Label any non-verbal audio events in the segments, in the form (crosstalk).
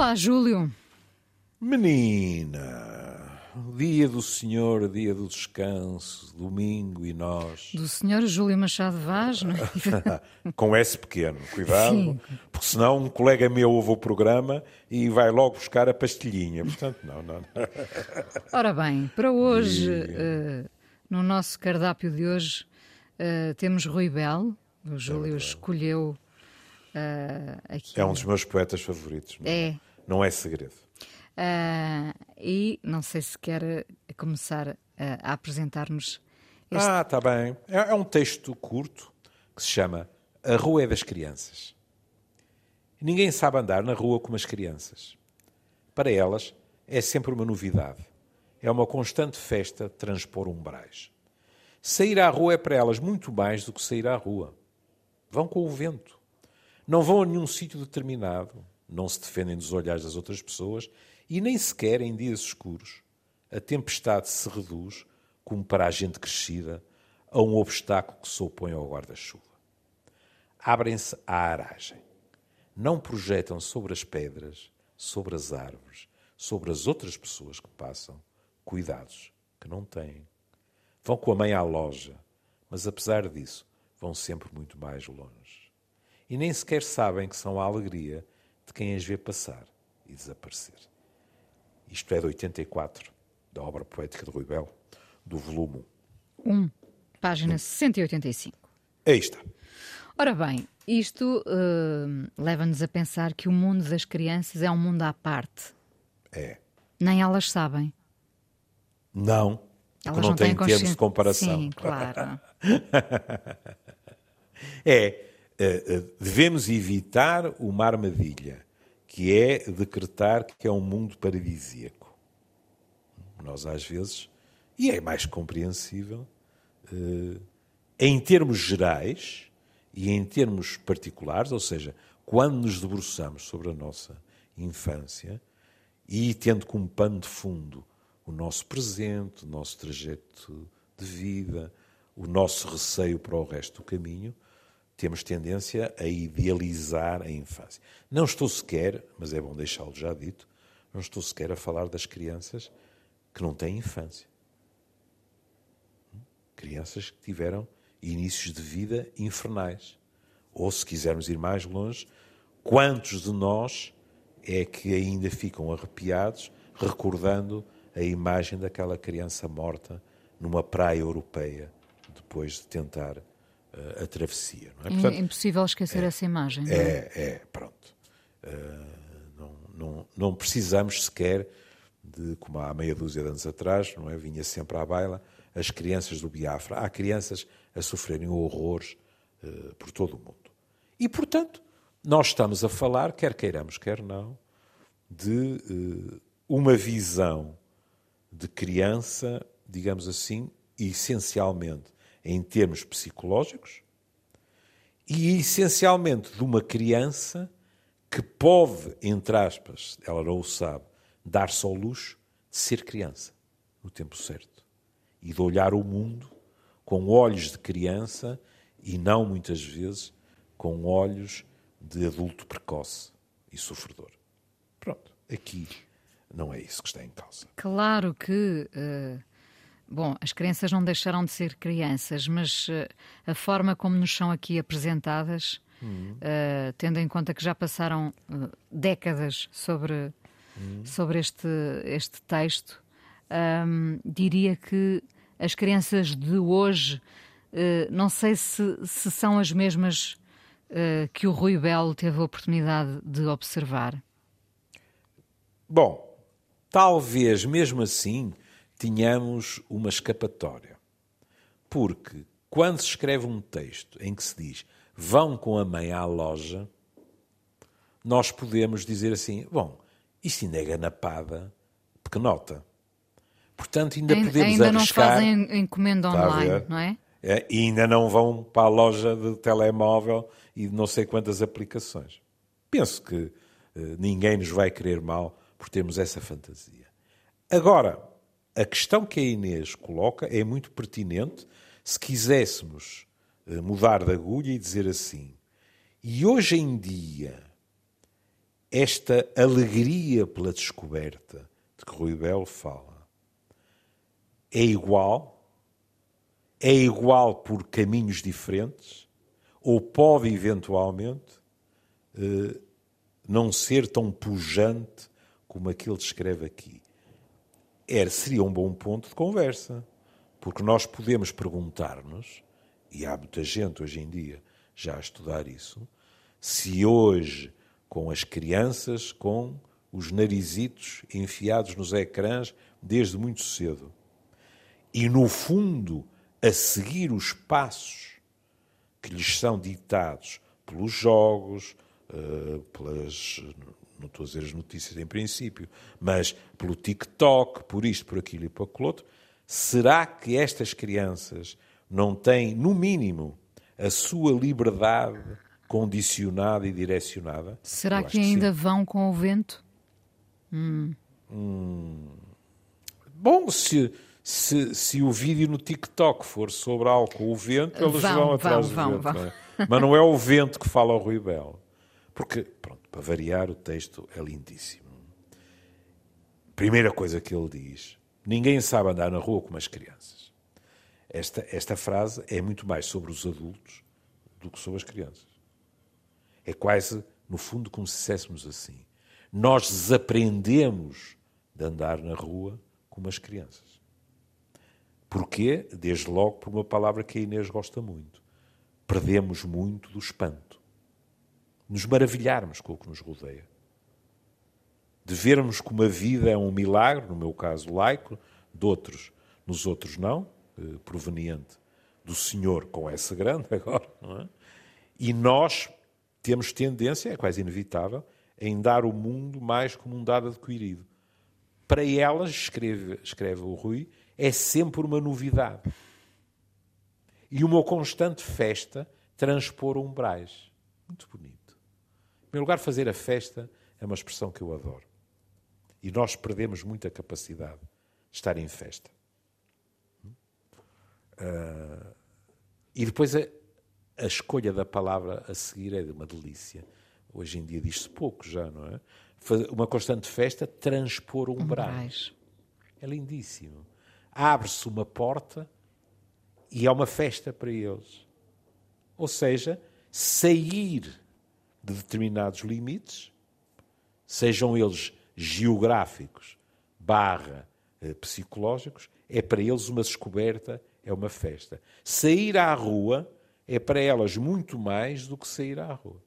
Olá, Júlio. Menina, dia do Senhor, dia do descanso, domingo e nós. Do Senhor Júlio Machado Vaz, não é? (laughs) Com S pequeno, cuidado, Sim. porque senão um colega meu ouve o programa e vai logo buscar a pastilhinha. Portanto, não, não. não. (laughs) Ora bem, para hoje, eh, no nosso cardápio de hoje, eh, temos Rui Belo. O Júlio escolheu eh, aqui. É um dos meus poetas favoritos. não É. Não é segredo. Ah, e não sei se quer eh, começar eh, a apresentar-nos este. Ah, está bem. É, é um texto curto que se chama A Rua é das Crianças. Ninguém sabe andar na rua como as crianças. Para elas, é sempre uma novidade. É uma constante festa transpor umbrais. Sair à rua é para elas muito mais do que sair à rua. Vão com o vento. Não vão a nenhum sítio determinado. Não se defendem dos olhares das outras pessoas e nem sequer em dias escuros. A tempestade se reduz, como para a gente crescida, a um obstáculo que se opõe ao guarda-chuva. Abrem-se à aragem. Não projetam sobre as pedras, sobre as árvores, sobre as outras pessoas que passam, cuidados que não têm. Vão com a mãe à loja, mas apesar disso, vão sempre muito mais longe. E nem sequer sabem que são a alegria de quem as vê passar e desaparecer. Isto é de 84, da obra poética de Rui Belo, do volume 1. 1, página 185. Aí está. Ora bem, isto eh, leva-nos a pensar que o mundo das crianças é um mundo à parte. É. Nem elas sabem. Não, porque Elas não, não tem têm termos de comparação. Sim, claro. (laughs) É, devemos evitar uma armadilha, que é decretar que é um mundo paradisíaco. Nós, às vezes, e é mais compreensível, eh, em termos gerais e em termos particulares, ou seja, quando nos debruçamos sobre a nossa infância e tendo como pano de fundo o nosso presente, o nosso trajeto de vida, o nosso receio para o resto do caminho, temos tendência a idealizar a infância. Não estou sequer, mas é bom deixá-lo já dito, não estou sequer a falar das crianças que não têm infância. Crianças que tiveram inícios de vida infernais. Ou, se quisermos ir mais longe, quantos de nós é que ainda ficam arrepiados recordando a imagem daquela criança morta numa praia europeia depois de tentar a travessia? Não é? É impossível esquecer essa imagem. não é? É, é, pronto. Uh, não, não, não precisamos sequer de, como há meia dúzia de anos atrás, não é? Vinha sempre à baila as crianças do Biafra. Há crianças a sofrerem horrores uh, por todo o mundo. E, portanto, nós estamos a falar, quer queiramos, quer não, de uma visão de criança, digamos assim, essencialmente em termos psicológicos, e essencialmente de uma criança que pode, entre aspas, ela não o sabe, dar-se ao luxo de ser criança no tempo certo e de olhar o mundo com olhos de criança e não muitas vezes com olhos de adulto precoce e sofredor. Pronto, aqui não é isso que está em causa. Claro que. eh, Bom, as crianças não deixaram de ser crianças, mas eh, a forma como nos são aqui apresentadas, eh, tendo em conta que já passaram eh, décadas sobre, sobre este, este texto, ahm, diria que as crianças de hoje, eh, não sei se, se são as mesmas que o Rui Belo teve a oportunidade de observar. Bom, talvez mesmo assim tenhamos uma escapatória. Porque quando se escreve um texto em que se diz vão com a mãe à loja, nós podemos dizer assim: bom, isso ainda é ganapada pequenota. Portanto, ainda Ain- podemos ainda não arriscar. fazem encomenda Está a online, não é? É, e ainda não vão para a loja de telemóvel e de não sei quantas aplicações. Penso que eh, ninguém nos vai querer mal por termos essa fantasia. Agora, a questão que a Inês coloca é muito pertinente se quiséssemos eh, mudar de agulha e dizer assim: e hoje em dia esta alegria pela descoberta de que Rui Belo fala é igual, é igual por caminhos diferentes, ou pode eventualmente eh, não ser tão pujante como aquele descreve aqui. Era, seria um bom ponto de conversa, porque nós podemos perguntar-nos, e há muita gente hoje em dia já a estudar isso, se hoje, com as crianças, com os narizitos enfiados nos ecrãs desde muito cedo, e no fundo a seguir os passos que lhes são ditados pelos jogos, eh, pelas não estou a dizer as notícias em princípio, mas pelo TikTok, por isto, por aquilo e por aquilo outro, será que estas crianças não têm, no mínimo, a sua liberdade condicionada e direcionada? Será que, que ainda sim. vão com o vento? Hum. Hum. Bom, se, se, se o vídeo no TikTok for sobre algo com o vento, eles vão, vão atrás vão, do vento. Vão. É? Mas não é o vento que fala ao Rui Belo. Porque, pronto, para variar, o texto é lindíssimo. Primeira coisa que ele diz: ninguém sabe andar na rua como as crianças. Esta, esta frase é muito mais sobre os adultos do que sobre as crianças. É quase, no fundo, como se dissessemos assim: nós desaprendemos de andar na rua como as crianças. Porquê? Desde logo por uma palavra que a Inês gosta muito. Perdemos muito do espanto nos maravilharmos com o que nos rodeia. De vermos como a vida é um milagre, no meu caso laico, de outros, nos outros não, eh, proveniente do Senhor com essa grande (laughs) agora, é? E nós temos tendência, é quase inevitável, em dar o mundo mais como um dado adquirido. Para elas, escreve, escreve o Rui, é sempre uma novidade. E uma constante festa transpor umbrais. Muito bonito. Em primeiro lugar, fazer a festa é uma expressão que eu adoro. E nós perdemos muita capacidade de estar em festa. Uh, e depois a, a, escolha da palavra a seguir é de uma delícia. Hoje em dia diz-se pouco já, não é? Uma constante festa, transpor umbrais. É lindíssimo. Abre-se uma porta e é uma festa para eles. Ou seja, sair de determinados limites, sejam eles geográficos, barra eh, psicológicos, é para eles uma descoberta, é uma festa. Sair à rua é para elas muito mais do que sair à rua.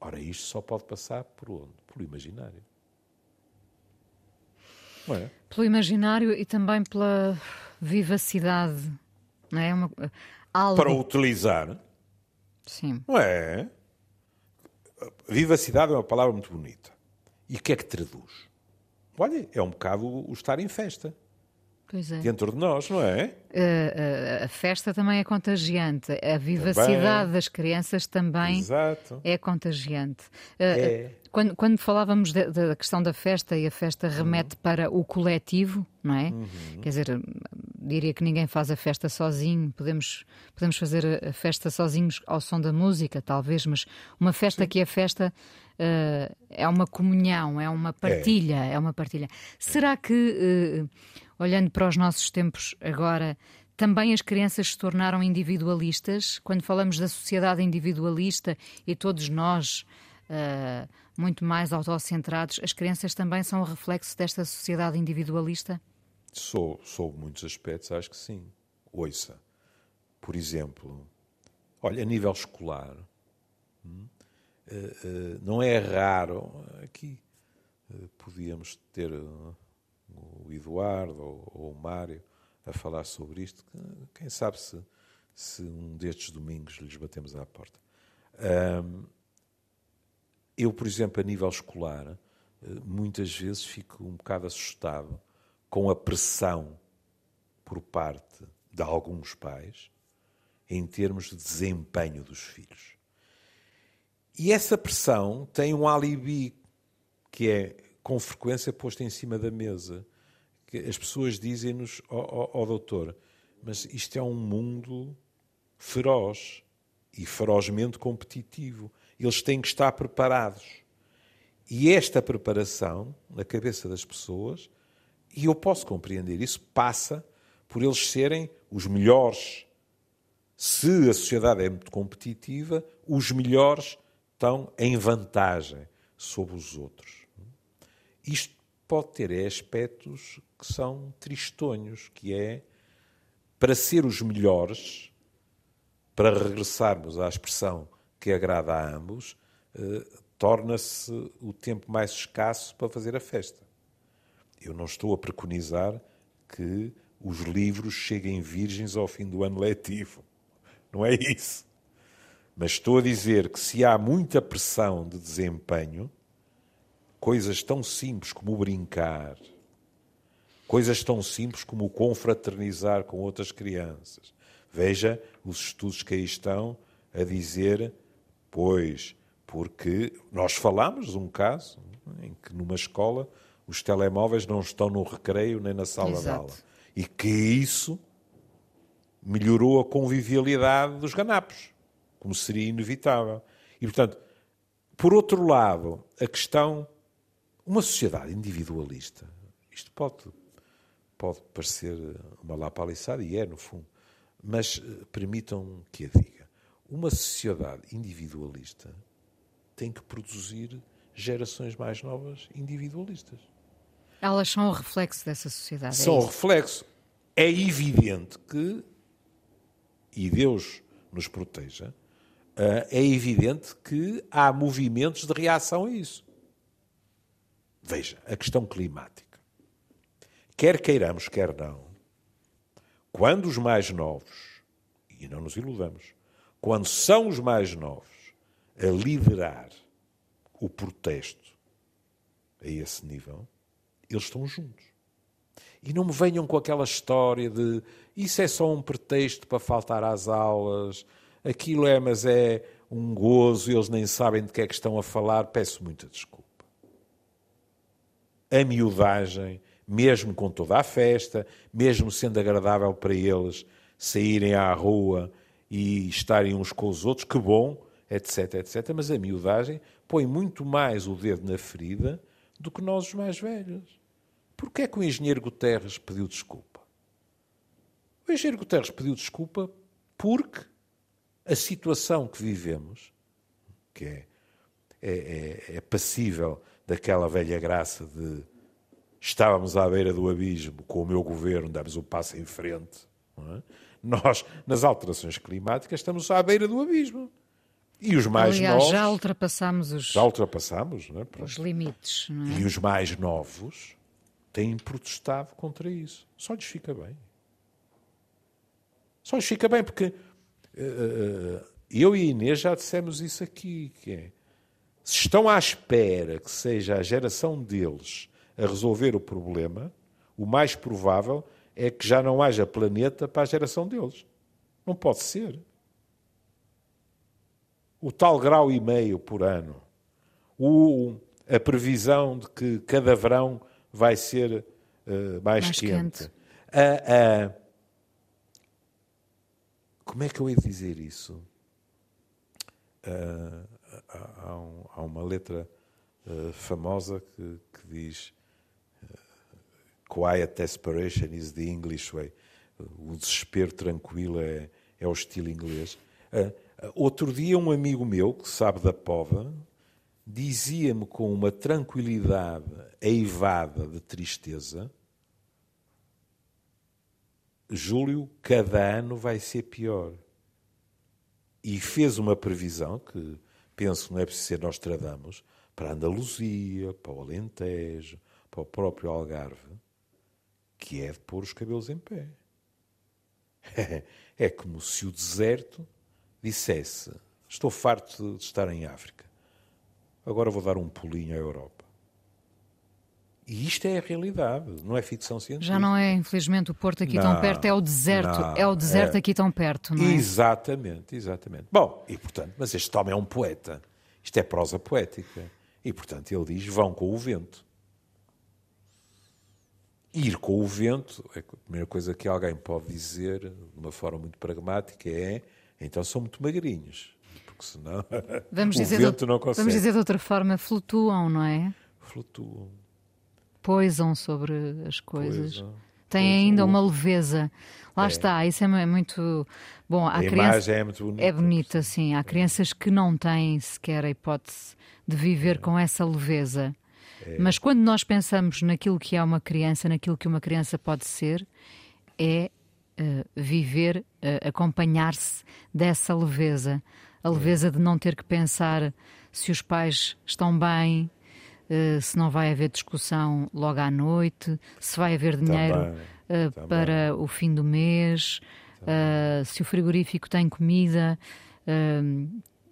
Ora, isto só pode passar por onde? Pelo imaginário. Não é? Pelo imaginário e também pela vivacidade. Não é? Uma, algo... Para utilizar Sim. Não é? Vivacidade é uma palavra muito bonita. E o que é que traduz? Olha, é um bocado o estar em festa. Pois é. Dentro de nós, não é? A, a, a festa também é contagiante. A vivacidade também. das crianças também Exato. é contagiante. É. Quando, quando falávamos da questão da festa e a festa remete uhum. para o coletivo, não é? Uhum. Quer dizer, diria que ninguém faz a festa sozinho. Podemos, podemos fazer a festa sozinhos ao som da música, talvez, mas uma festa Sim. que é festa uh, é uma comunhão, é uma partilha, é, é uma partilha. Será que, uh, olhando para os nossos tempos agora, também as crianças se tornaram individualistas? Quando falamos da sociedade individualista e todos nós uh, muito mais autocentrados, as crianças também são o reflexo desta sociedade individualista? Sou, sou muitos aspectos, acho que sim. Ouça, por exemplo, olha, a nível escolar, hum, uh, uh, não é raro, aqui podíamos ter o Eduardo ou, o Mário a falar sobre isto, quem sabe se, se um destes domingos lhes batemos à porta. Eu, por exemplo, a nível escolar, eh, muitas vezes fico um bocado assustado com a pressão por parte de alguns pais em termos de desempenho dos filhos. E essa pressão tem um alibi que é com frequência posto em cima da mesa. Que as pessoas dizem-nos, ó oh, oh, oh, doutor, mas isto é um mundo feroz e ferozmente competitivo. eles têm que estar preparados. E esta preparação, na cabeça das pessoas, e eu posso compreender isso, passa por eles serem os melhores. Se a sociedade é muito competitiva, os melhores estão em vantagem sobre os outros. Isto pode ter aspectos que são tristonhos, que é para ser os melhores, para regressarmos à expressão que agrada a ambos, eh, torna-se o tempo mais escasso para fazer a festa. Eu não estou a preconizar que os livros cheguem virgens ao fim do ano letivo. Não é isso. Mas estou a dizer que se há muita pressão de desempenho, coisas tão simples como brincar, coisas tão simples como confraternizar com outras crianças. Veja os estudos que aí estão a dizer, pois, porque nós falamos de um caso em que numa escola os telemóveis não estão no recreio nem na sala Exato. de aula. E que isso melhorou a convivialidade dos ganapos, como seria inevitável. E, portanto, por outro lado, a questão uma sociedade individualista, isto pode, pode parecer uma lapaliçada, e é, no fundo, mas eh, permitam que a diga. Uma sociedade individualista tem que produzir gerações mais novas individualistas. Elas são o reflexo dessa sociedade. É são é o reflexo. É evidente que, e Deus nos proteja, eh, é evidente que há movimentos de reação a isso. Veja, a questão climática. Quer queiramos, quer não, quando os mais novos, e não nos iludamos, quando são os mais novos a liderar o protesto a esse nível, eles estão juntos. E não me venham com aquela história de isso é só um pretexto para faltar às aulas, aquilo é, mas é um gozo, eles nem sabem de que é que estão a falar, peço muita desculpa a miudagem, mesmo com toda a festa, mesmo sendo agradável para eles saírem à rua e estarem uns com os outros, que bom, etc, etc. Mas a miudagem põe muito mais o dedo na ferida do que nós os mais velhos. Porquê é que o engenheiro Guterres pediu desculpa? O engenheiro Guterres pediu desculpa porque a situação que vivemos, que é, é, é, é passível daquela velha graça de estávamos à beira do abismo com o meu governo, damos o um passo em frente. É? Nós, nas alterações climáticas, estamos à beira do abismo. E os mais Aliás, novos. Já ultrapassamos os, já ultrapassamos, é? os limites. É? E os mais novos têm protestado contra isso. Só lhes fica bem. Só lhes fica bem, porque uh, eu e a Inês já dissemos isso aqui, que é se estão à espera que seja a geração deles a resolver o problema, o mais provável é que já não haja planeta para a geração deles. Não pode ser. O tal grau e meio por ano, o, a previsão de que cada verão vai ser uh, mais, mais, quente. quente. A, a, como é que eu ia dizer isso? Uh, há, um, há uma letra uh, famosa que, que diz uh, Quiet desperation is the English way. O desespero tranquilo é, é o estilo inglês. Uh, outro dia, um amigo meu, que sabe da pova, dizia-me com uma tranquilidade eivada de tristeza: Júlio, cada ano vai ser pior. E fez uma previsão que penso não é preciso ser Nostradamus, para a Andaluzia, para o Alentejo, para o próprio Algarve, que é de pôr os cabelos em pé. (laughs) É como se o deserto dissesse: Estou farto de estar em África, agora vou dar um pulinho à Europa. E isto é a realidade, não é ficção científica. Já não é, infelizmente, o Porto aqui não, tão perto, é o deserto. Não, é o deserto é... aqui tão perto, não é? Exatamente, exatamente. Bom, e portanto, mas este homem é um poeta. Isto é prosa poética. E portanto ele diz: vão com o vento. Ir com o vento, é a primeira coisa que alguém pode dizer, de uma forma muito pragmática, é então são muito magrinhos. Porque senão vamos o dizer vento de, não consegue. Vamos dizer de outra forma, flutuam, não é? Flutuam. Poisam sobre as coisas. Poisam. Tem ainda uma leveza. Lá está, isso é muito bom. Há A criança... imagem é muito bonita. É bonita, sim. Há crianças que não têm sequer a hipótese de viver com essa leveza. Mas quando nós pensamos naquilo que é uma criança, naquilo que uma criança pode ser, é eh, viver, eh, acompanhar-se dessa leveza. A leveza de não ter que pensar se os pais estão bem, eh, se não vai haver discussão logo à noite, se vai haver dinheiro Também, eh, também. para o fim do mês, eh, se o frigorífico tem comida.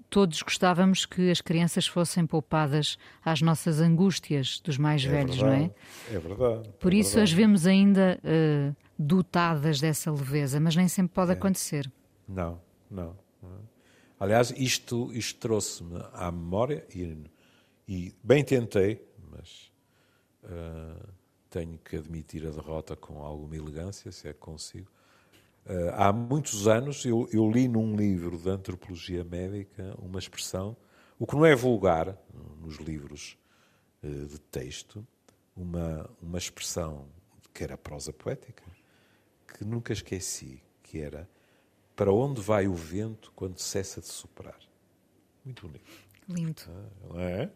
todos gostávamos que as crianças fossem poupadas às nossas angústias dos mais É velhos, não é? verdade, É verdade. Por é isso verdade. as vemos ainda dotadas dessa leveza, mas nem sempre É. pode acontecer. Não, não. não. Aliás, isto, isto trouxe-me à memória e, e bem tentei, mas ah, tenho que admitir a derrota com alguma elegância, se é que consigo. Ah, há muitos anos eu, eu li num livro de antropologia médica uma expressão, o que não é vulgar nos livros eh, de texto, uma, uma expressão que era prosa poética, que nunca esqueci, que era para onde vai o vento quando cessa de soprar? Muito bonito, Lindo. não é?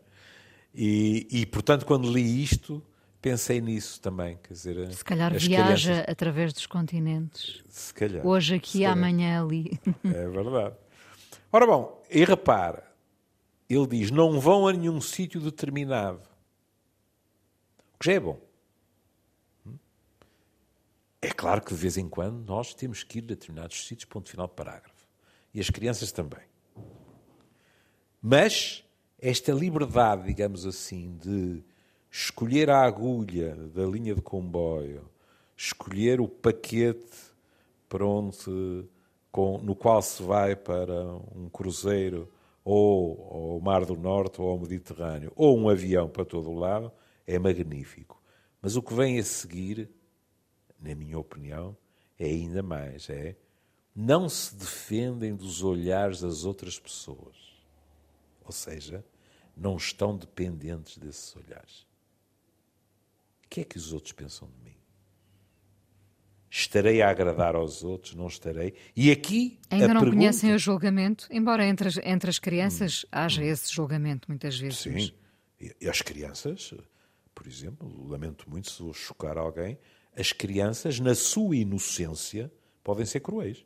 E, e, portanto, quando li isto, pensei nisso também. Quer dizer, Se calhar viaja crianças- através dos continentes. se calhar. Hoje aqui, amanhã ali. É verdade. Ora bom, e repara, ele diz: não vão a nenhum sítio determinado. O que já é bom. É claro que de vez em quando nós temos que ir a determinados sítios, ponto final de parágrafo. E as crianças também. Mas esta liberdade, digamos assim, de escolher a agulha da linha de comboio, escolher o paquete para onde, com- no qual se vai para um cruzeiro ou ao Mar do Norte ou ao Mediterrâneo, ou um avião para todo o lado, é magnífico. Mas o que vem a seguir, na minha opinião, é ainda mais, é não se defendem dos olhares das outras pessoas. Ou seja, não estão dependentes desses olhares. O que é que os outros pensam de mim? Estarei a agradar aos outros, não estarei? E aqui Ainda não pergunta... conhecem o julgamento, embora entre as, entre as crianças haja esse julgamento muitas vezes. Sim. E as crianças, por exemplo, lamento muito se vou chocar alguém, as crianças, na sua inocência, podem ser cruéis.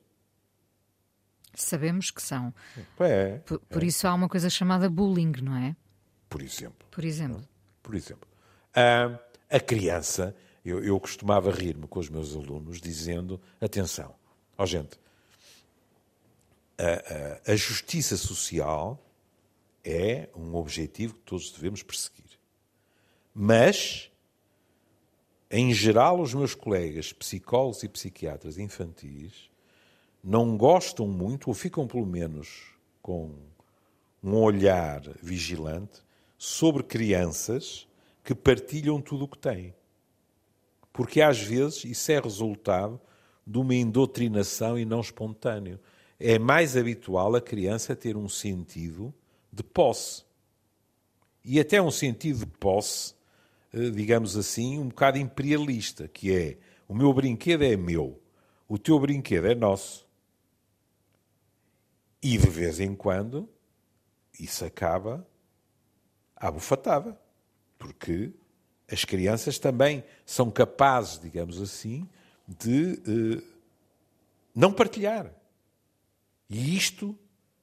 Sabemos que são. É, Por, por isso há uma coisa chamada bullying, não é? por exemplo. Por exemplo. Por exemplo, a, a criança, eu, eu costumava rir-me com os meus alunos dizendo: atenção, ó gente, a, a- a justiça social é um objetivo que todos devemos perseguir. Mas, em geral, os meus colegas psicólogos e psiquiatras infantis não gostam muito, ou ficam pelo menos com um olhar vigilante sobre crianças que partilham tudo o que têm. Porque às vezes isso é resultado de uma indoutrinação e não espontâneo. É mais habitual a criança ter um sentido de posse. E até um sentido de posse, digamos assim, um bocado imperialista, que é o meu brinquedo é meu, o teu brinquedo é nosso. E de vez em quando isso acaba à bufatada, porque as crianças também são capazes, digamos assim, de eh, não partilhar. E isto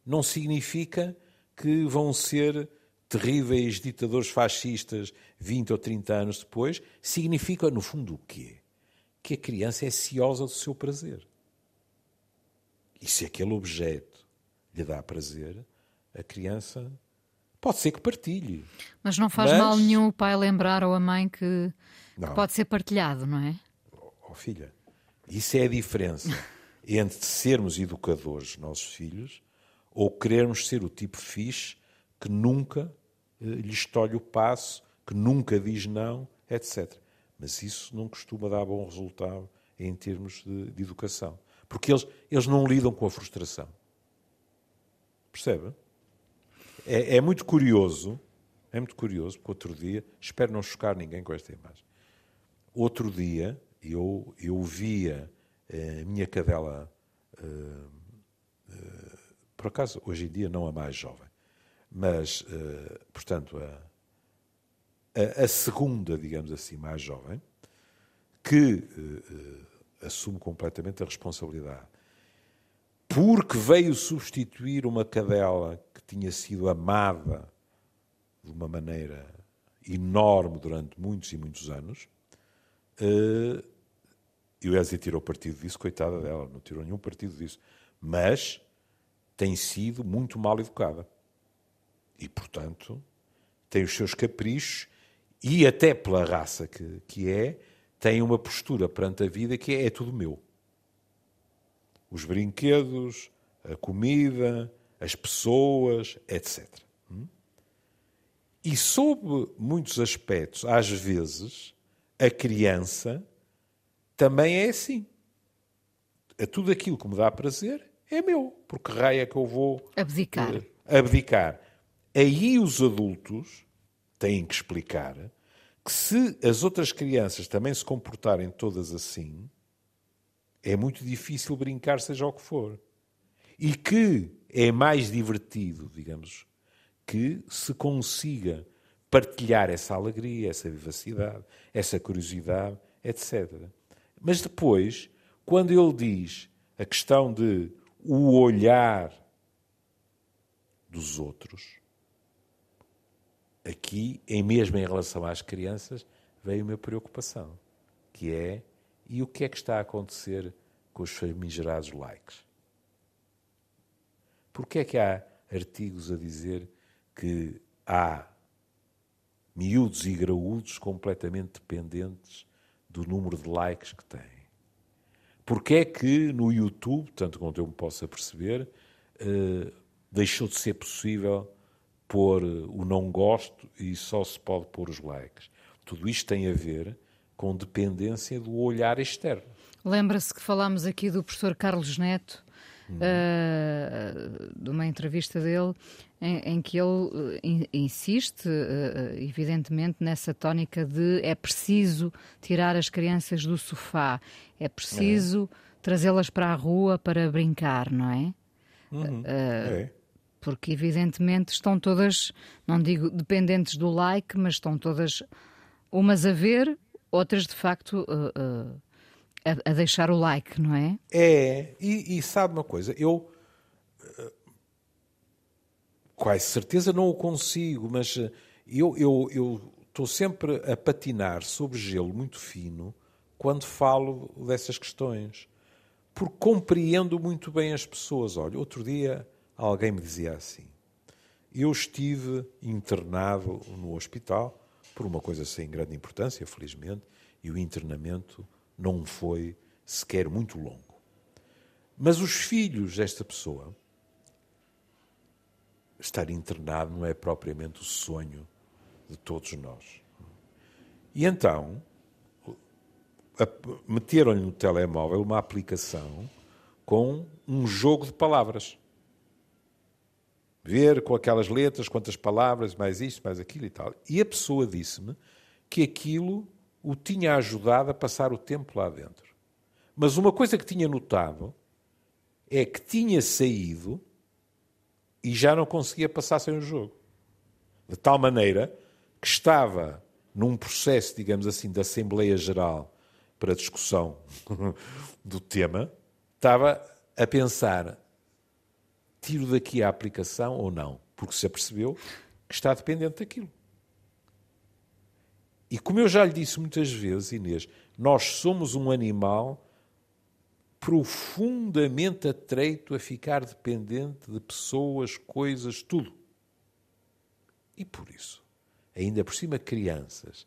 não significa que vão ser terríveis ditadores fascistas 20 ou 30 anos depois. Significa, no fundo, o quê? Que a criança é ciosa do seu prazer. E se aquele objeto lhe dá prazer, a criança pode ser que partilhe. Mas não faz Mas- mal nenhum o pai lembrar ou a mãe que, que pode ser partilhado, não é? Oh, filha, isso é a diferença (laughs) entre sermos educadores dos nossos filhos ou querermos ser o tipo fixe que nunca eh, lhe estolhe o passo, que nunca diz não, etc. Mas isso não costuma dar bom resultado em termos de, de educação. Porque eles, eles não lidam com a frustração. Percebe? é, é muito curioso, é muito curioso, porque outro dia, espero não chocar ninguém com esta imagem. Outro dia, eu, eu via a minha cadela, uh, por acaso, hoje em dia não a mais jovem, mas, uh, portanto, a, a, segunda, digamos assim, mais jovem, que assume completamente a responsabilidade, porque veio substituir uma cadela que tinha sido amada de uma maneira enorme durante muitos e muitos anos, e o Ezia tirou partido disso, coitada dela, não tirou nenhum partido disso. Mas tem sido muito mal educada. E, portanto, tem os seus caprichos e, até pela raça que, que é, tem uma postura perante a vida que é, é tudo meu. Os brinquedos, a comida, as pessoas, etc. Hum? E sob muitos aspectos, às vezes, a criança também é assim. A tudo aquilo que me dá prazer é meu, porque raio é que eu vou abdicar. Uh, abdicar. Aí os adultos têm que explicar que se as outras crianças também se comportarem todas assim, é muito difícil brincar, seja o que for. E que é mais divertido, digamos, que se consiga partilhar essa alegria, essa vivacidade, essa curiosidade, etc. Mas depois, quando ele diz a questão de o olhar dos outros, aqui, mesmo em relação às crianças, veio uma preocupação, que é e o que é que está a acontecer com os famigerados likes? Porquê é que há artigos a dizer que há miúdos e graúdos completamente dependentes do número de likes que tem. Porque é que no YouTube, tanto quanto eu me possa perceber, uh, deixou de ser possível pôr o não gosto e só se pode pôr os likes. Tudo isto tem a ver com dependência do olhar externo. Lembra-se que falámos aqui do professor Carlos Neto, uh, de uma entrevista dele, em, em que ele uh, insiste, uh, evidentemente, nessa tónica de é preciso tirar as crianças do sofá, é preciso é. trazê-las para a rua para brincar, não é? Uhum. é? Porque, evidentemente, estão todas, não digo dependentes do like, mas estão todas umas a ver, outras de facto a, a, deixar o like, não é? É, e, e sabe uma coisa, eu uh, quase certeza não o consigo, mas uh, eu eu eu estou sempre a patinar sobre gelo muito fino quando falo dessas questões, porque compreendo muito bem as pessoas. Olha, outro dia alguém me dizia assim: eu estive internado no hospital por uma coisa sem grande importância, felizmente, e o internamento não foi sequer muito longo. Mas os filhos desta pessoa, estar internado não é propriamente o sonho de todos nós. E então, meteram-lhe no telemóvel uma aplicação com um jogo de palavras. Ver com aquelas letras, quantas palavras, mais isto, mais aquilo e tal. E a pessoa disse-me que aquilo o tinha ajudado a passar o tempo lá dentro. Mas uma coisa que tinha notado é que tinha saído e já não conseguia passar sem o jogo. De tal maneira que estava num processo, digamos assim, de Assembleia Geral para discussão (laughs) do tema, estava a pensar: tiro daqui a aplicação ou não? Porque se apercebeu que está dependente daquilo. E como eu já lhe disse muitas vezes, Inês, nós somos um animal profundamente atreito a ficar dependente de pessoas, coisas, tudo. E por isso, ainda por cima, crianças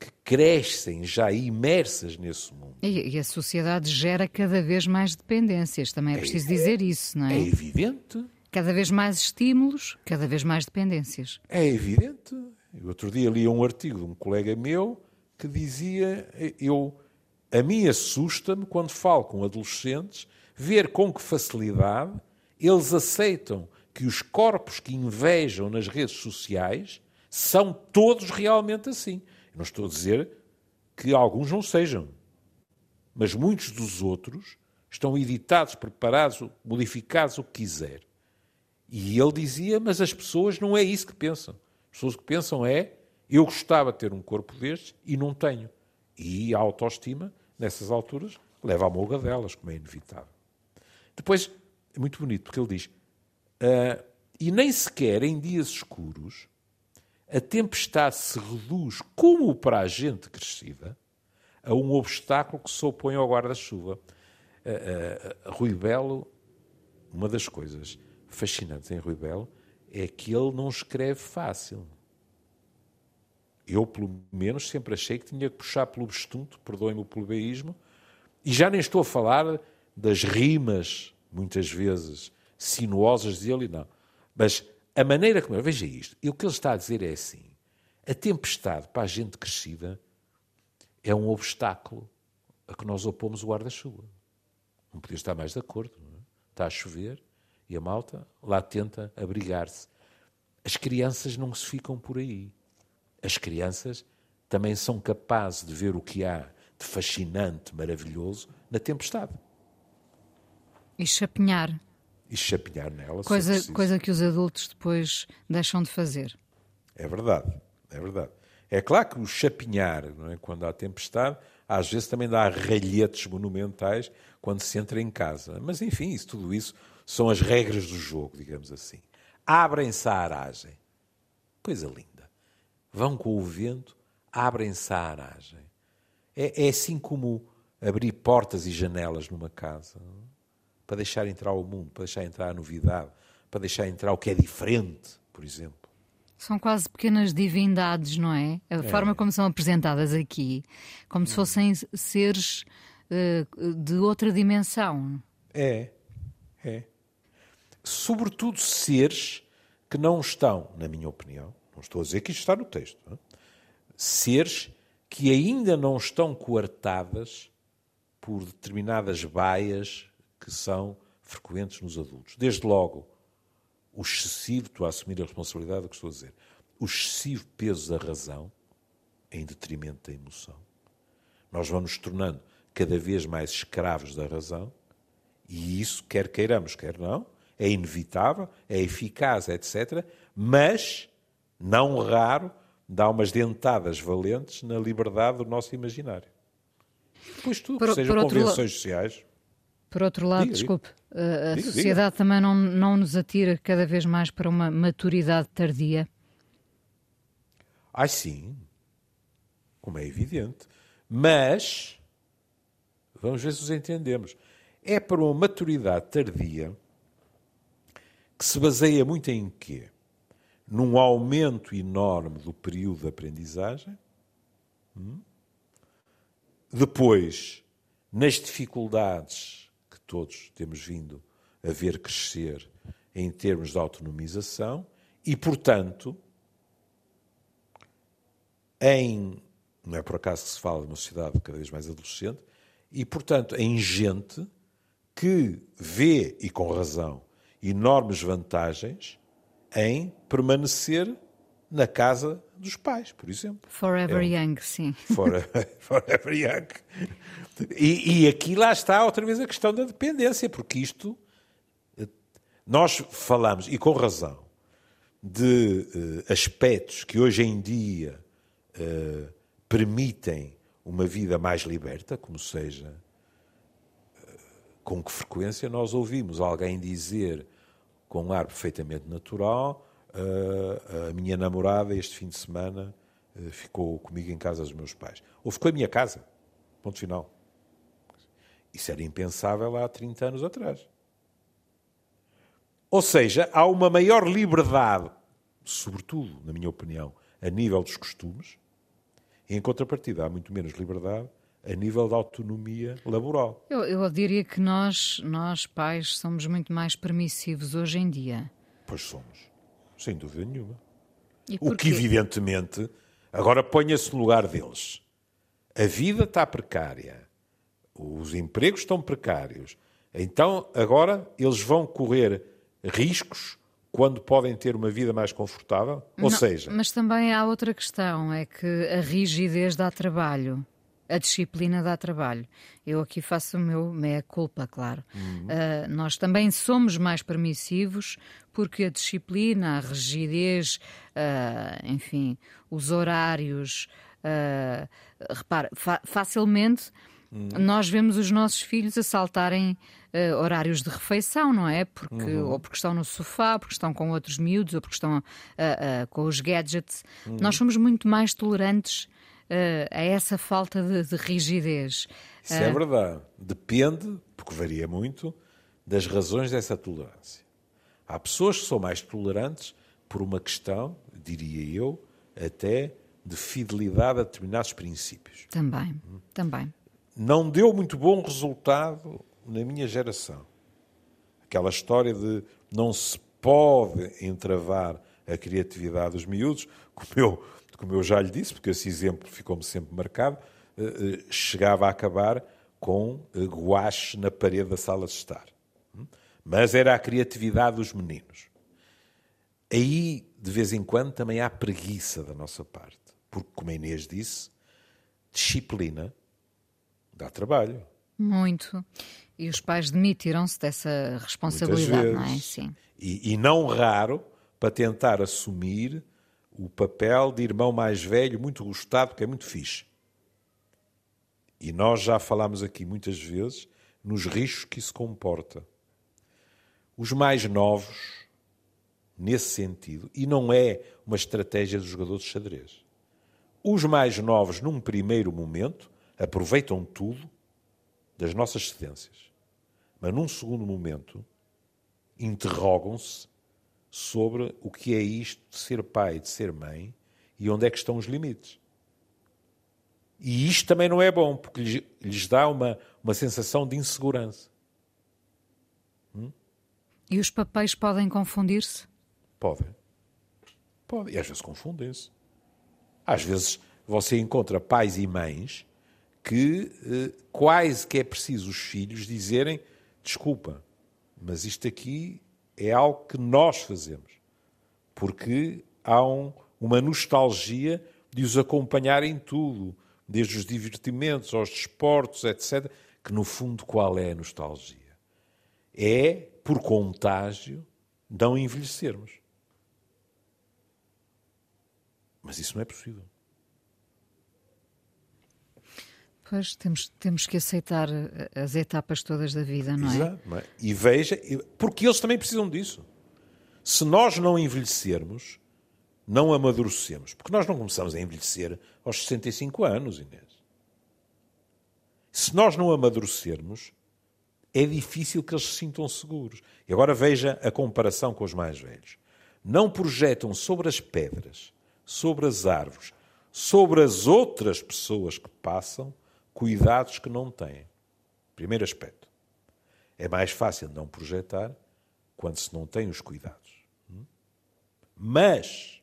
que crescem já imersas nesse mundo. E, a sociedade gera cada vez mais dependências, também é, é preciso dizer isso, não é? É evidente. Cada vez mais estímulos, cada vez mais dependências. É evidente. Eu outro dia li um artigo de um colega meu que dizia: eu, a mim assusta-me quando falo com adolescentes ver com que facilidade eles aceitam que os corpos que invejam nas redes sociais são todos realmente assim. Não estou a dizer que alguns não sejam, mas muitos dos outros estão editados, preparados, modificados, o que quiser. E ele dizia, mas as pessoas não é isso que pensam. As pessoas que pensam é, eu gostava de ter um corpo destes e não tenho. E a autoestima, nessas alturas, leva à molga delas, como é inevitável. Depois, é muito bonito, porque ele diz, uh, e nem sequer em dias escuros, a tempestade se reduz, como para a gente crescida, a um obstáculo que se opõe ao guarda-chuva. Uh, uh, Rui Belo, uma das coisas fascinantes em Rui Belo é que ele não escreve fácil. Eu, pelo menos, sempre achei que tinha que puxar pelo bestunto, perdoem-me o plebeísmo, e já nem estou a falar das rimas, muitas vezes, sinuosas dele, não. Mas a maneira como... Veja isto. E o que ele está a dizer é assim. A tempestade para a gente crescida é um obstáculo a que nós opomos o guarda-chuva. Não podia estar mais de acordo. É? Está a chover, e a malta lá tenta abrigar-se. As crianças não se ficam por aí. As crianças também são capazes de ver o que há de fascinante, maravilhoso na tempestade. E chapinhar. E chapinhar nela. Coisa, coisa que os adultos depois deixam de fazer. É verdade, é verdade. É claro que o chapinhar, é? quando há tempestade, às vezes também dá ralhetes monumentais quando se entra em casa. Mas enfim, isso, tudo isso são as regras do jogo, digamos assim. Abrem-se a aragem. Coisa linda. Vão com o vento, abrem-se a aragem. É, é assim como abrir portas e janelas numa casa para deixar entrar o mundo, para deixar entrar a novidade, para deixar entrar o que é diferente, por exemplo. São quase pequenas divindades, não é? A é. forma como são apresentadas aqui, como se fossem seres uh, de outra dimensão. É, é sobretudo seres que não estão, na minha opinião, não estou a dizer que isto está no texto? É? seres que ainda não estão coartadas por determinadas baias que são frequentes nos adultos. Desde logo, o excessivo, estou a assumir a responsabilidade do que estou a dizer, o excessivo peso da razão em detrimento da emoção. Nós vamos tornando cada vez mais escravos da razão e isso, quer queiramos, quer não, é inevitável, é eficaz, etc. Mas, não raro, dá umas dentadas valentes na liberdade do nosso imaginário. Pois tudo, por, sejam convenções sociais. Por outro lado, diga, desculpe, diga. a diga, sociedade também não, não nos atira cada vez mais para uma maturidade tardia? Ah, sim, como é evidente. Mas, vamos ver se os entendemos, é para uma maturidade tardia que se baseia muito em quê? Num aumento enorme do período de aprendizagem, hum? depois nas dificuldades todos temos vindo a ver crescer em termos de autonomização e, portanto, em, não é por acaso que se fala de uma sociedade cada vez mais adolescente, e, portanto, em gente que vê, e com razão, enormes vantagens em permanecer na casa dos pais, por exemplo. Forever é, young, sim. (laughs) Forever, (laughs) forever young. E, e, aqui lá está outra vez a questão da dependência, porque isto nós falamos, e com razão, de uh, aspectos que hoje em dia uh, permitem uma vida mais liberta, como seja com que frequência nós ouvimos alguém dizer com um ar perfeitamente natural a minha namorada este fim de semana uh, ficou comigo em casa dos meus pais. Ou ficou em minha casa. Ponto final. Isso era impensável há 30 anos atrás. Ou seja, há uma maior liberdade, sobretudo, na minha opinião, a nível dos costumes, e em contrapartida há muito menos liberdade a nível da autonomia laboral. Eu, eu, diria que nós, nós, pais, somos muito mais permissivos hoje em dia. Pois somos, sem dúvida nenhuma. O que, evidentemente, agora ponha-se no lugar deles. A vida está precária, os empregos estão precários. Então, agora, eles vão correr riscos quando podem ter uma vida mais confortável? Ou Não, seja, Mas também há outra questão, é que a rigidez dá trabalho. A disciplina dá trabalho. Eu aqui faço o meu meia-culpa, claro. Uh, nós também somos mais permissivos porque a disciplina, a rigidez, uh, enfim, os horários. Uh, repara, fa facilmente nós vemos os nossos filhos a saltarem uh, horários de refeição, não é? Porque, Uhum. Ou porque estão no sofá, porque estão com outros miúdos, ou porque estão uh, com os gadgets. Uhum. Nós somos muito mais tolerantes a essa falta de, de rigidez. isso é verdade. Depende, porque varia muito, das razões dessa tolerância. Há pessoas que são mais tolerantes por uma questão, diria eu, até de fidelidade a determinados princípios. Também, também. não deu muito bom resultado na minha geração. Aquela história de não se pode entravar a criatividade dos miúdos, como eu, como eu já lhe disse, porque esse exemplo ficou-me sempre marcado, eh, eh, chegava a acabar com eh, guache na parede da sala de estar. Hum? Mas era a criatividade dos meninos. Aí, de vez em quando, também há preguiça da nossa parte. Porque, como a Inês disse, disciplina dá trabalho. Muito. E os pais demitiram-se dessa responsabilidade, não é? Sim. E, e não raro para tentar assumir o papel de irmão mais velho, muito gostado, porque é muito fixe. E nós já falámos aqui muitas vezes nos riscos que isso comporta. Os mais novos, nesse sentido, e não é uma estratégia dos jogadores de xadrez. Os mais novos, num primeiro momento, aproveitam tudo das nossas cedências. Mas num segundo momento, interrogam-se sobre o que é isto de ser pai e de ser mãe e onde é que estão os limites. E isto também não é bom, porque lhes, dá uma, uma sensação de insegurança. E os papéis podem confundir-se? Podem. Podem. E às vezes confundem-se. Às vezes você encontra pais e mães que eh, quase que é preciso os filhos dizerem desculpa, mas isto aqui é algo que nós fazemos. Porque há um, uma nostalgia de os acompanhar em tudo, desde os divertimentos aos desportos, etc. Que no fundo qual é a nostalgia? É, por contágio, não envelhecermos. Mas isso não é possível. Temos, temos que aceitar eh, as etapas todas da vida, não é? Exato, não é? E veja, porque eles também precisam disso. Se nós não envelhecermos, não amadurecemos. Porque nós não começamos a envelhecer aos 65 anos, Inês. Se nós não amadurecermos, é difícil que eles se sintam seguros. E agora veja a comparação com os mais velhos. Não projetam sobre as pedras, sobre as árvores, sobre as outras pessoas que passam, cuidados que não têm. Primeiro aspecto. É mais fácil não projetar quando se não tem os cuidados. Mas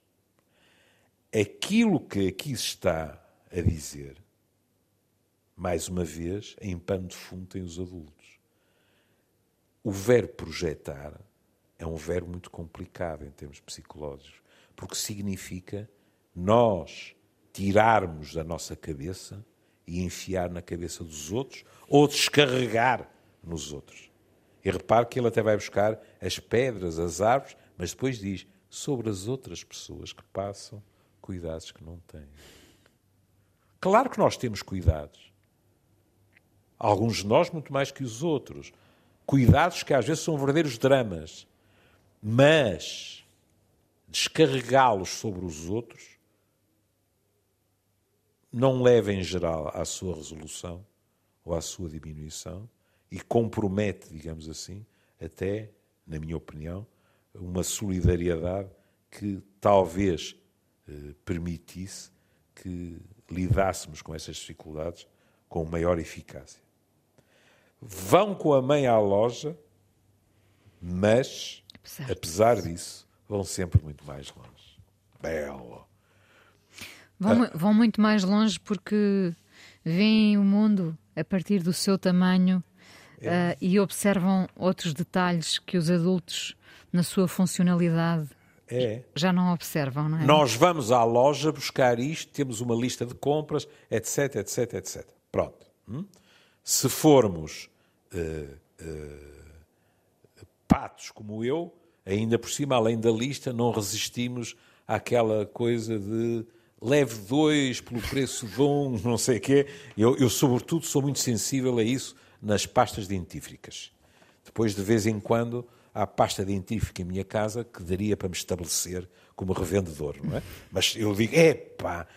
aquilo que aqui se está a dizer, mais uma vez, em pano de fundo tem os adultos. O verbo projetar é um verbo muito complicado em termos psicológicos, porque significa nós tirarmos da nossa cabeça e enfiar na cabeça dos outros ou descarregar nos outros. E repare que ele até vai buscar as pedras, as árvores, mas depois diz sobre as outras pessoas que passam cuidados que não têm. Claro que nós temos cuidados. Alguns de nós muito mais que os outros. Cuidados que às vezes são verdadeiros dramas. Mas descarregá-los sobre os outros não leva em geral à sua resolução ou à sua diminuição e compromete, digamos assim, até, na minha opinião, uma solidariedade que talvez eh, permitisse que lidássemos com essas dificuldades com maior eficácia. Vão com a mãe à loja, mas, Apesar apesar disso, vão sempre muito mais longe. Belo. Vão, mu- vão muito mais longe porque veem o mundo a partir do seu tamanho É. ah, e observam outros detalhes que os adultos na sua funcionalidade, É. já não observam, não é? Nós vamos à loja buscar isto, temos uma lista de compras, etc, etc, etc. Pronto. Hum? Se formos eh, eh, patos como eu, ainda por cima, além da lista, não resistimos àquela coisa de leve dois pelo preço de um, (laughs) não sei o quê. Eu, eu, sobretudo, sou muito sensível a isso nas pastas dentífricas. Depois, de vez em quando, há pasta dentífrica em minha casa que daria para me estabelecer como revendedor, não é? Mas eu digo, é pá,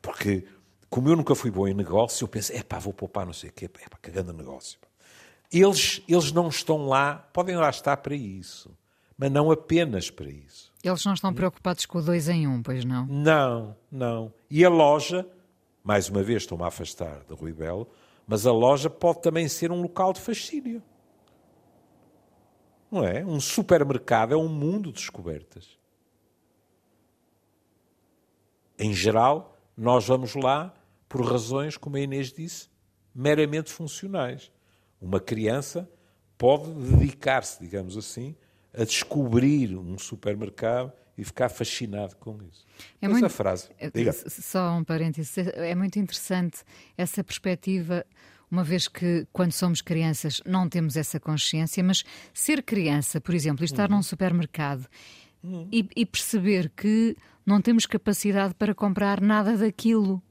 porque como eu nunca fui bom em negócio, eu penso, é pá, vou poupar não sei o quê, é pá, cagando negócio. Eles, eles não estão lá, podem lá estar para isso, mas não apenas para isso. Eles não estão preocupados com o dois em um, pois não? Não, não. E a loja, mais uma vez estou-me a afastar de Rui Belo, mas a loja pode também ser um local de fascínio. Não é? Um supermercado é um mundo de descobertas. Em geral, nós vamos lá por razões, como a Inês disse, meramente funcionais. Uma criança pode dedicar-se, digamos assim, a descobrir um supermercado e ficar fascinado com isso. É Mas muito- a frase, É, diga. Só um parênteses. É muito interessante essa perspectiva, uma vez que, quando somos crianças, não temos essa consciência, mas ser criança, por exemplo, e estar Uhum. num supermercado e, e perceber que não temos capacidade para comprar nada daquilo.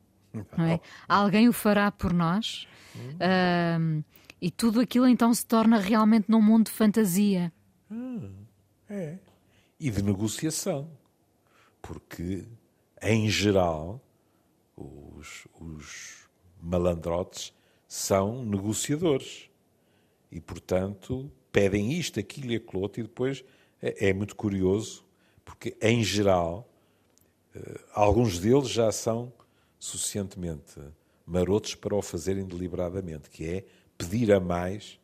Não é? Alguém o fará por nós Uhum. ahm, e tudo aquilo então se torna realmente num mundo de fantasia. É. E de negociação. Porque, em geral, os, os malandrotes são negociadores. E, portanto, pedem isto, aquilo e aquilo outro, e depois é, é muito curioso, porque, em geral, eh, alguns deles já são suficientemente marotos para o fazerem deliberadamente, que é pedir a mais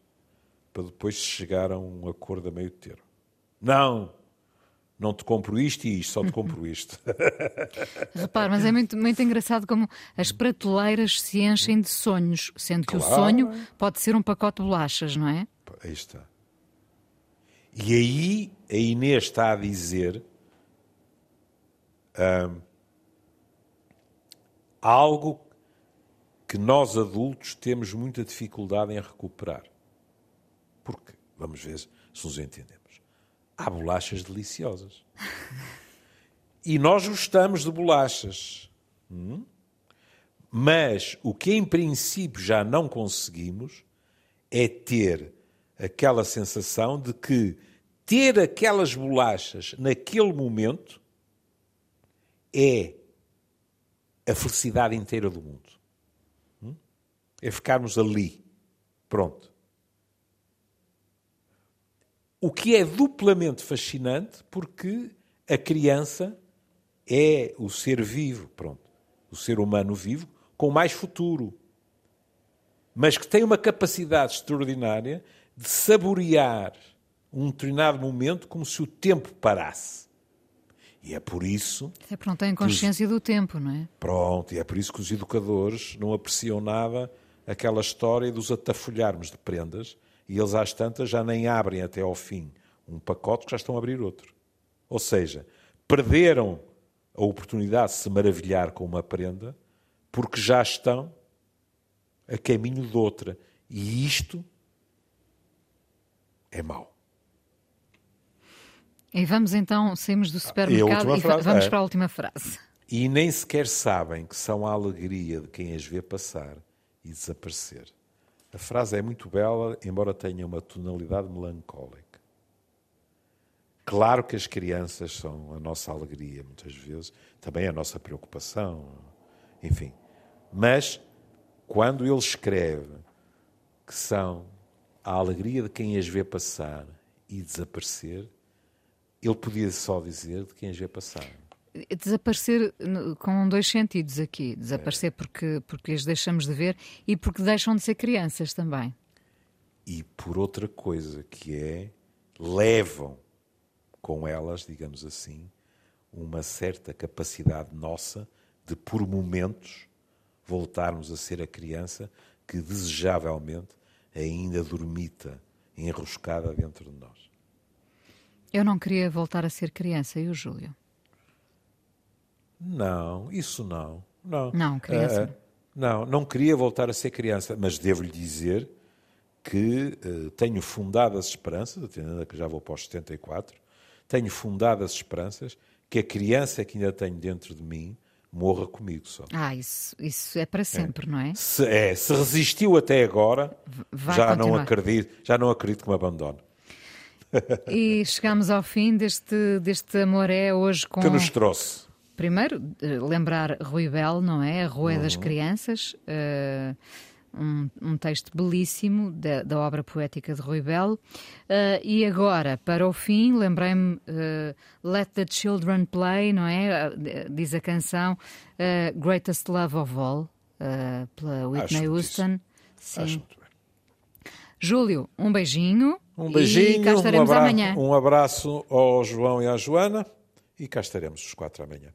para depois chegar a um acordo a meio termo. Não, não te compro isto e isto, só te compro (laughs) isto. Repare, mas é muito, muito engraçado como as prateleiras se enchem de sonhos, sendo que o Claro. sonho pode ser um pacote de bolachas, não é? Aí está. E aí a Inês está a dizer ahm, algo que nós adultos temos muita dificuldade em recuperar. Porque, vamos ver se nos entendemos, há bolachas deliciosas. E nós gostamos de bolachas. Hum? Mas o que em princípio já não conseguimos é ter aquela sensação de que ter aquelas bolachas naquele momento é a felicidade inteira do mundo. Hum? É ficarmos ali. Pronto. O que é duplamente fascinante porque a criança é o ser vivo, pronto, o ser humano vivo com mais futuro mas que tem uma capacidade extraordinária de saborear um determinado momento como se o tempo parasse. E é por isso, Até porque não têm consciência do tempo, não é? pronto, e é por isso que os educadores não apreciam nada aquela história dos atafolharmos de prendas e eles às tantas já nem abrem até ao fim um pacote que já estão a abrir outro. Ou seja, perderam a oportunidade de se maravilhar com uma prenda porque já estão a caminho de outra. E isto é mau. E vamos então, saímos do supermercado última e, va- frase, vamos é. para a última frase. E nem sequer sabem que são a alegria de quem as vê passar e desaparecer. A frase é muito bela, embora tenha uma tonalidade melancólica. Claro que as crianças são a nossa alegria, muitas vezes, também a nossa preocupação, enfim. Mas, quando ele escreve que são a alegria de quem as vê passar e desaparecer, ele podia só dizer de quem as vê passar. Desaparecer com dois sentidos aqui. Desaparecer porque, porque as deixamos de ver e porque deixam de ser crianças também. e por outra coisa que é levam com elas, digamos assim, uma certa capacidade nossa de por momentos voltarmos a ser a criança que desejavelmente ainda dormita enroscada dentro de nós. Eu não queria voltar a ser criança, e o Júlio? Não, isso não. Não, não criança. Uh, não, não queria voltar a ser criança, mas devo-lhe dizer que uh, tenho fundadas esperanças, atendendo que já vou para os 74, tenho fundadas esperanças que a criança que ainda tenho dentro de mim morra comigo só. Ah, isso, isso é para sempre, é. não é? Se, é? se resistiu até agora, já não acredito, já não acredito que me abandone. E chegamos ao fim deste, deste amor é hoje com... Que nos trouxe? Primeiro, eh, lembrar Rui Belo, não é? A Rua uhum. das Crianças, uh, um, um, texto belíssimo da, da, obra poética de Rui Belo. Uh, e agora, para o fim, lembrei-me uh, Let the Children Play, não é? Diz a canção Greatest Love of All, pela Whitney Houston. Sim. Júlio, um beijinho. Um beijinho, e cá estaremos um amanhã. Um abraço ao João e à Joana e cá estaremos os quatro amanhã.